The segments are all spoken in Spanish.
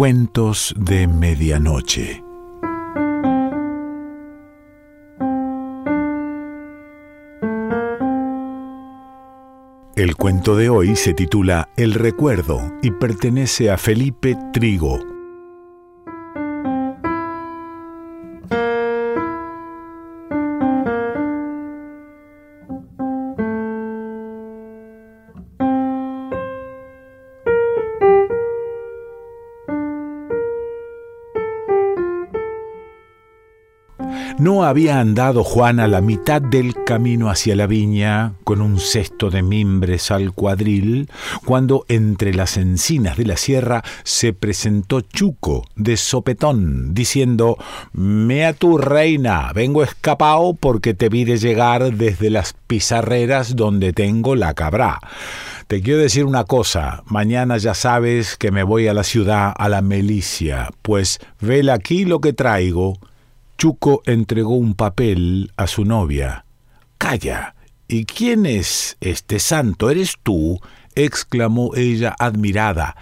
Cuentos de Medianoche. El cuento de hoy se titula El recuerdo y pertenece a Felipe Trigo. No había andado Juan a la mitad del camino hacia la viña con un cesto de mimbres al cuadril, cuando entre las encinas de la sierra se presentó Chuco de sopetón, diciendo Mea tu reina, vengo escapado porque te vi de llegar desde las pizarreras donde tengo la cabra. Te quiero decir una cosa, mañana ya sabes que me voy a la ciudad, a la milicia, pues vela aquí lo que traigo Chuco entregó un papel a su novia. Calla. ¿Y quién es este santo? ¿Eres tú? exclamó ella admirada.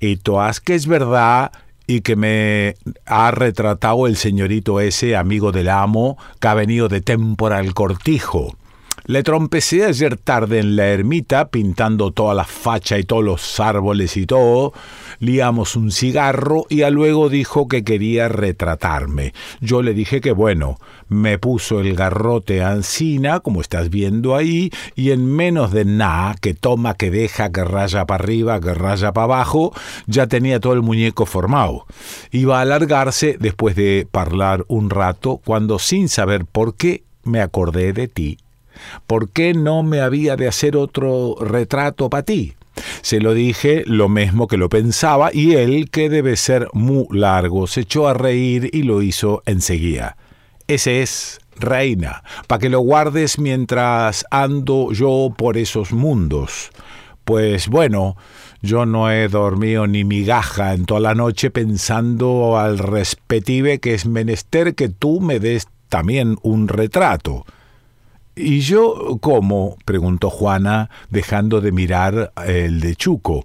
Y toas que es verdad y que me ha retratado el señorito ese, amigo del amo, que ha venido de temporal cortijo. Le trompecé ayer tarde en la ermita, pintando toda la facha y todos los árboles y todo. Liamos un cigarro y luego dijo que quería retratarme. Yo le dije que bueno, me puso el garrote ansina, como estás viendo ahí, y en menos de nada, que toma, que deja, que raya para arriba, que raya para abajo, ya tenía todo el muñeco formado. Iba a alargarse después de hablar un rato, cuando sin saber por qué me acordé de ti ¿Por qué no me había de hacer otro retrato para ti? Se lo dije lo mismo que lo pensaba y él, que debe ser muy largo, se echó a reír y lo hizo enseguida. Ese es, reina, para que lo guardes mientras ando yo por esos mundos. Pues bueno, yo no he dormido ni migaja en toda la noche pensando al respetive que es menester que tú me des también un retrato. ¿Y yo cómo? preguntó Juana, dejando de mirar el de Chuco.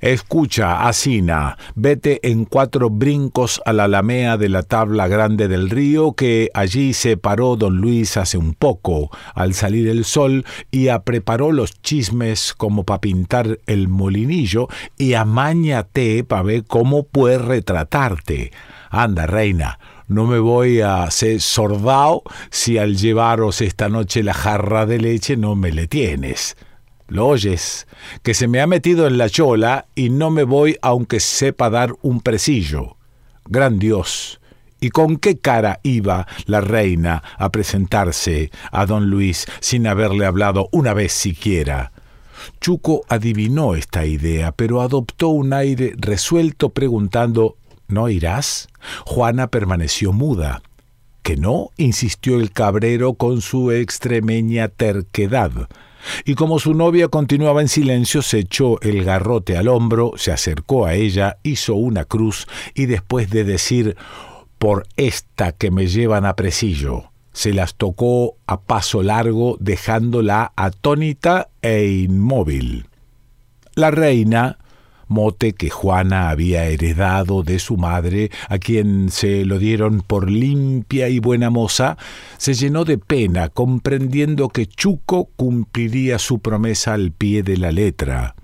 Escucha, Asina, vete en cuatro brincos a la alamea de la tabla grande del río, que allí se paró don Luis hace un poco, al salir el sol, y a preparó los chismes como para pintar el molinillo, y amañate pa' ver cómo puede retratarte. Anda, reina, no me voy a hacer sordao si al llevaros esta noche la jarra de leche no me le tienes. ¿Lo oyes? Que se me ha metido en la chola y no me voy aunque sepa dar un presillo. Gran Dios. ¿Y con qué cara iba la reina a presentarse a don Luis sin haberle hablado una vez siquiera? Chuco adivinó esta idea, pero adoptó un aire resuelto preguntando ¿No irás? Juana permaneció muda. ¿Que no? insistió el cabrero con su extremeña terquedad. Y como su novia continuaba en silencio, se echó el garrote al hombro, se acercó a ella, hizo una cruz y después de decir por esta que me llevan a presillo, se las tocó a paso largo, dejándola atónita e inmóvil. La reina, mote que Juana había heredado de su madre, a quien se lo dieron por limpia y buena moza, se llenó de pena comprendiendo que Chuco cumpliría su promesa al pie de la letra.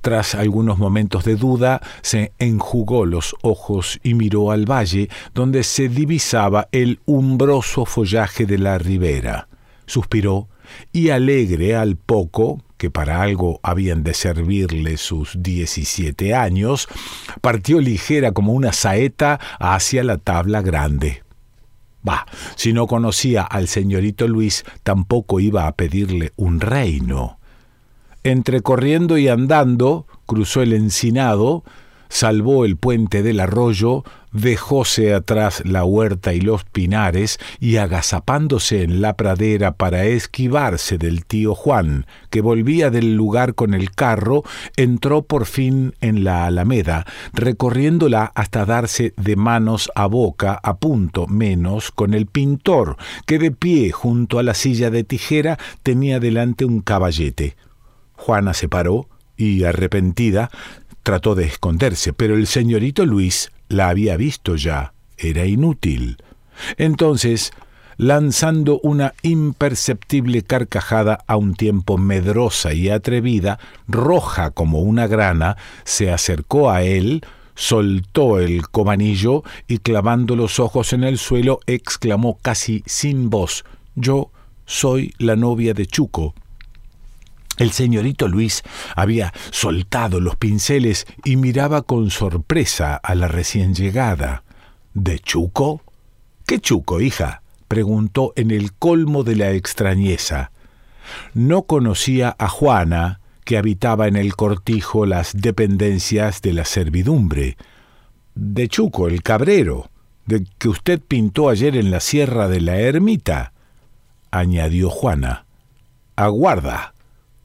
Tras algunos momentos de duda, se enjugó los ojos y miró al valle, donde se divisaba el umbroso follaje de la ribera. Suspiró y alegre al poco, que para algo habían de servirle sus diecisiete años, partió ligera como una saeta hacia la tabla grande. Bah, si no conocía al señorito Luis, tampoco iba a pedirle un reino. Entre corriendo y andando, cruzó el encinado, salvó el puente del arroyo, dejóse atrás la huerta y los pinares y agazapándose en la pradera para esquivarse del tío Juan, que volvía del lugar con el carro, entró por fin en la alameda, recorriéndola hasta darse de manos a boca a punto menos con el pintor, que de pie junto a la silla de tijera tenía delante un caballete. Juana se paró y, arrepentida, trató de esconderse, pero el señorito Luis la había visto ya. Era inútil. Entonces, lanzando una imperceptible carcajada a un tiempo medrosa y atrevida, roja como una grana, se acercó a él, soltó el cobanillo y clavando los ojos en el suelo exclamó casi sin voz Yo soy la novia de Chuco. El señorito Luis había soltado los pinceles y miraba con sorpresa a la recién llegada. ¿De Chuco? ¿Qué Chuco, hija? preguntó en el colmo de la extrañeza. No conocía a Juana, que habitaba en el cortijo las dependencias de la servidumbre. De Chuco, el cabrero, de que usted pintó ayer en la sierra de la ermita, añadió Juana. Aguarda,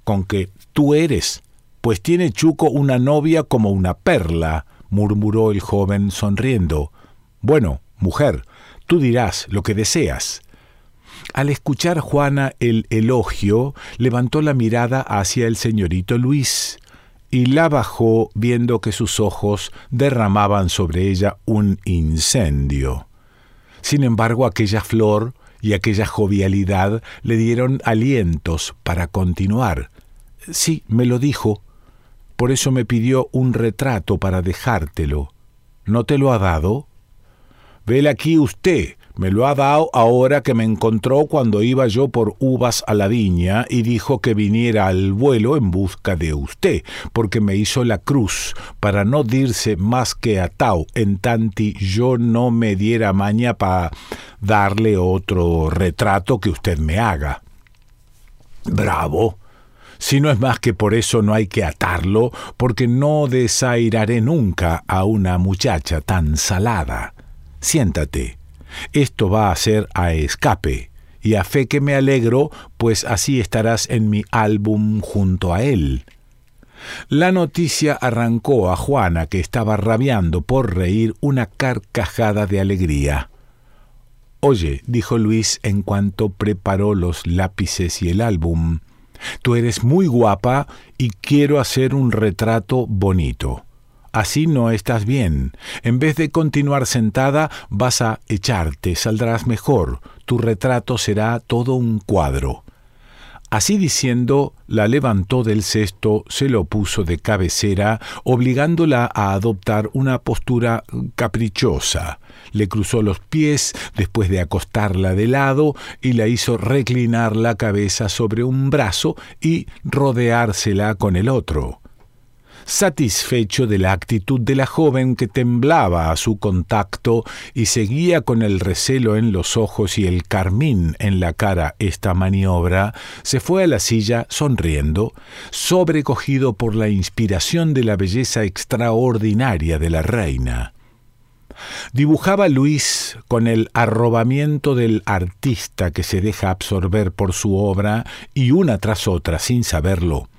con que tú eres, pues tiene Chuco una novia como una perla, murmuró el joven sonriendo. Bueno, mujer, Tú dirás lo que deseas. Al escuchar Juana el elogio, levantó la mirada hacia el señorito Luis y la bajó viendo que sus ojos derramaban sobre ella un incendio. Sin embargo, aquella flor y aquella jovialidad le dieron alientos para continuar. Sí, me lo dijo. Por eso me pidió un retrato para dejártelo. ¿No te lo ha dado? Vele aquí usted, me lo ha dado ahora que me encontró cuando iba yo por uvas a la viña y dijo que viniera al vuelo en busca de usted, porque me hizo la cruz para no dirse más que a Tau, en tanti yo no me diera maña para darle otro retrato que usted me haga. Bravo. Si no es más que por eso no hay que atarlo, porque no desairaré nunca a una muchacha tan salada. Siéntate. Esto va a ser a escape, y a fe que me alegro, pues así estarás en mi álbum junto a él. La noticia arrancó a Juana, que estaba rabiando por reír, una carcajada de alegría. Oye, dijo Luis en cuanto preparó los lápices y el álbum, tú eres muy guapa y quiero hacer un retrato bonito. Así no estás bien. En vez de continuar sentada, vas a echarte, saldrás mejor. Tu retrato será todo un cuadro. Así diciendo, la levantó del cesto, se lo puso de cabecera, obligándola a adoptar una postura caprichosa. Le cruzó los pies después de acostarla de lado y la hizo reclinar la cabeza sobre un brazo y rodeársela con el otro satisfecho de la actitud de la joven que temblaba a su contacto y seguía con el recelo en los ojos y el carmín en la cara esta maniobra, se fue a la silla sonriendo, sobrecogido por la inspiración de la belleza extraordinaria de la reina. Dibujaba Luis con el arrobamiento del artista que se deja absorber por su obra y una tras otra, sin saberlo,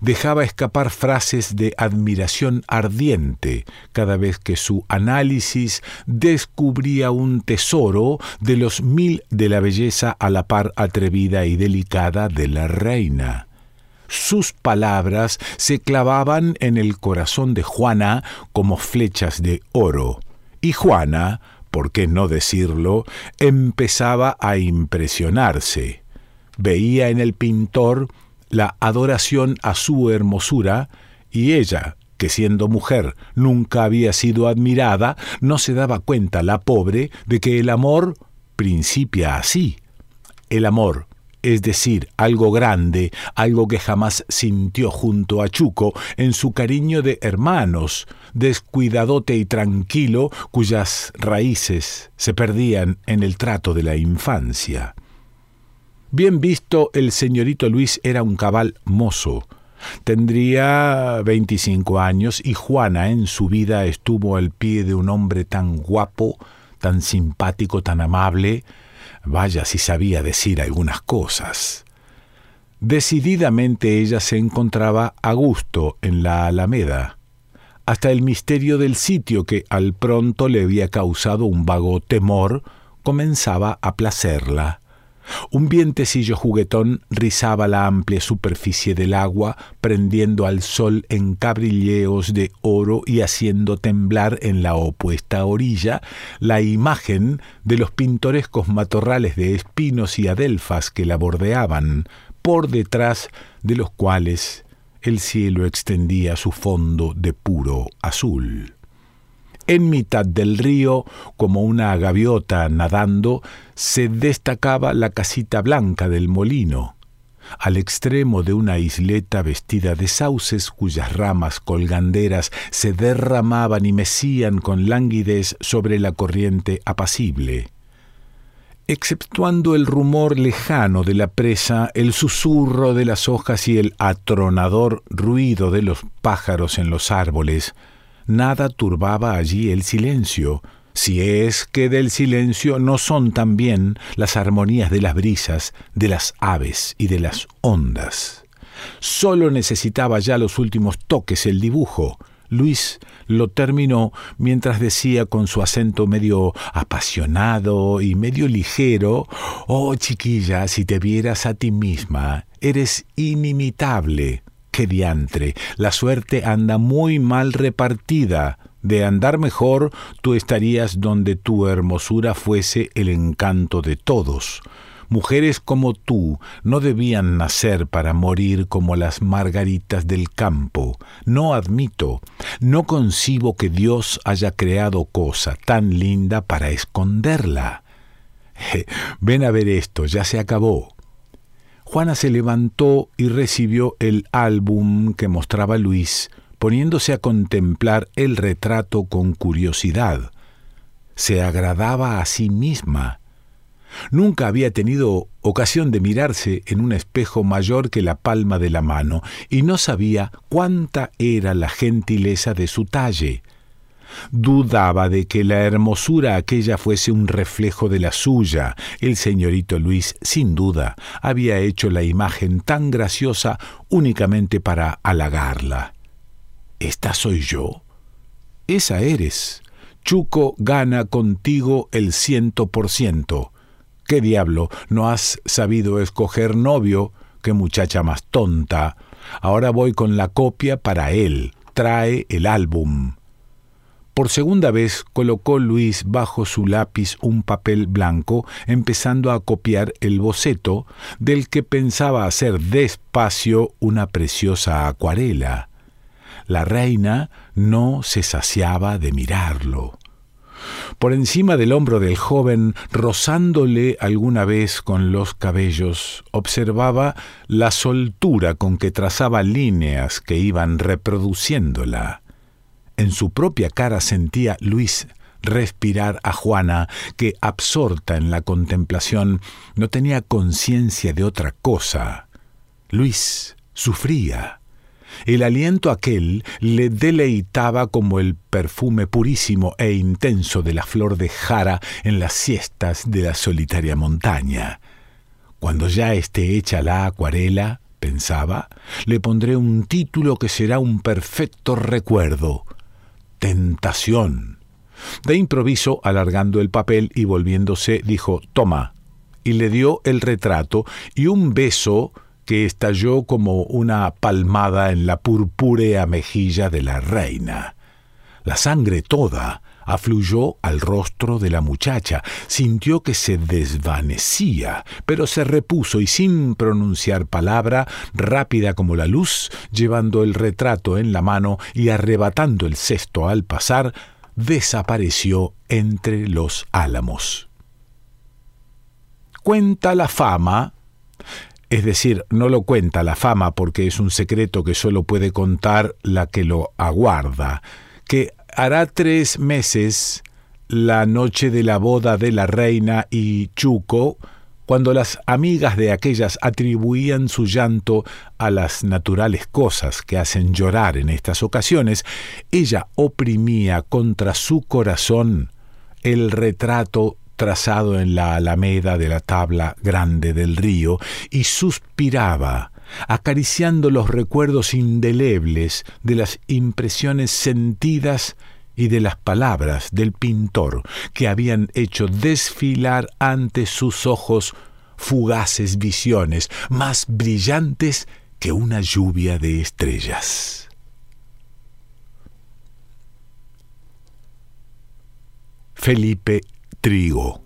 Dejaba escapar frases de admiración ardiente cada vez que su análisis descubría un tesoro de los mil de la belleza a la par atrevida y delicada de la reina. Sus palabras se clavaban en el corazón de Juana como flechas de oro, y Juana, por qué no decirlo, empezaba a impresionarse. Veía en el pintor la adoración a su hermosura, y ella, que siendo mujer nunca había sido admirada, no se daba cuenta, la pobre, de que el amor principia así. El amor, es decir, algo grande, algo que jamás sintió junto a Chuco, en su cariño de hermanos, descuidadote y tranquilo, cuyas raíces se perdían en el trato de la infancia. Bien visto, el señorito Luis era un cabal mozo. Tendría veinticinco años y Juana en su vida estuvo al pie de un hombre tan guapo, tan simpático, tan amable. Vaya si sabía decir algunas cosas. Decididamente ella se encontraba a gusto en la Alameda. Hasta el misterio del sitio que al pronto le había causado un vago temor comenzaba a placerla. Un vientecillo juguetón rizaba la amplia superficie del agua, prendiendo al sol en cabrilleos de oro y haciendo temblar en la opuesta orilla la imagen de los pintorescos matorrales de espinos y adelfas que la bordeaban, por detrás de los cuales el cielo extendía su fondo de puro azul. En mitad del río, como una gaviota nadando, se destacaba la casita blanca del molino, al extremo de una isleta vestida de sauces cuyas ramas colganderas se derramaban y mecían con languidez sobre la corriente apacible. Exceptuando el rumor lejano de la presa, el susurro de las hojas y el atronador ruido de los pájaros en los árboles, nada turbaba allí el silencio, si es que del silencio no son también las armonías de las brisas, de las aves y de las ondas. Solo necesitaba ya los últimos toques el dibujo. Luis lo terminó mientras decía con su acento medio apasionado y medio ligero, Oh chiquilla, si te vieras a ti misma, eres inimitable. ¡Qué diantre! La suerte anda muy mal repartida. De andar mejor, tú estarías donde tu hermosura fuese el encanto de todos. Mujeres como tú no debían nacer para morir como las margaritas del campo. No admito, no concibo que Dios haya creado cosa tan linda para esconderla. ven a ver esto, ya se acabó. Juana se levantó y recibió el álbum que mostraba Luis, poniéndose a contemplar el retrato con curiosidad. Se agradaba a sí misma. Nunca había tenido ocasión de mirarse en un espejo mayor que la palma de la mano, y no sabía cuánta era la gentileza de su talle. Dudaba de que la hermosura aquella fuese un reflejo de la suya. El señorito Luis, sin duda, había hecho la imagen tan graciosa únicamente para halagarla. ¿Esta soy yo? Esa eres. Chuco gana contigo el ciento por ciento. ¿Qué diablo? ¿No has sabido escoger novio? ¡Qué muchacha más tonta! Ahora voy con la copia para él. Trae el álbum. Por segunda vez colocó Luis bajo su lápiz un papel blanco, empezando a copiar el boceto, del que pensaba hacer despacio una preciosa acuarela. La reina no se saciaba de mirarlo. Por encima del hombro del joven, rozándole alguna vez con los cabellos, observaba la soltura con que trazaba líneas que iban reproduciéndola. En su propia cara sentía Luis respirar a Juana, que, absorta en la contemplación, no tenía conciencia de otra cosa. Luis sufría. El aliento aquel le deleitaba como el perfume purísimo e intenso de la flor de jara en las siestas de la solitaria montaña. Cuando ya esté hecha la acuarela, pensaba, le pondré un título que será un perfecto recuerdo tentación. De improviso, alargando el papel y volviéndose, dijo, Toma, y le dio el retrato y un beso que estalló como una palmada en la purpúrea mejilla de la reina. La sangre toda afluyó al rostro de la muchacha, sintió que se desvanecía, pero se repuso y sin pronunciar palabra, rápida como la luz, llevando el retrato en la mano y arrebatando el cesto al pasar, desapareció entre los álamos. Cuenta la fama es decir, no lo cuenta la fama porque es un secreto que solo puede contar la que lo aguarda, que hará tres meses, la noche de la boda de la reina y Chuco, cuando las amigas de aquellas atribuían su llanto a las naturales cosas que hacen llorar en estas ocasiones, ella oprimía contra su corazón el retrato trazado en la alameda de la tabla grande del río y suspiraba acariciando los recuerdos indelebles de las impresiones sentidas y de las palabras del pintor que habían hecho desfilar ante sus ojos fugaces visiones, más brillantes que una lluvia de estrellas. Felipe Trigo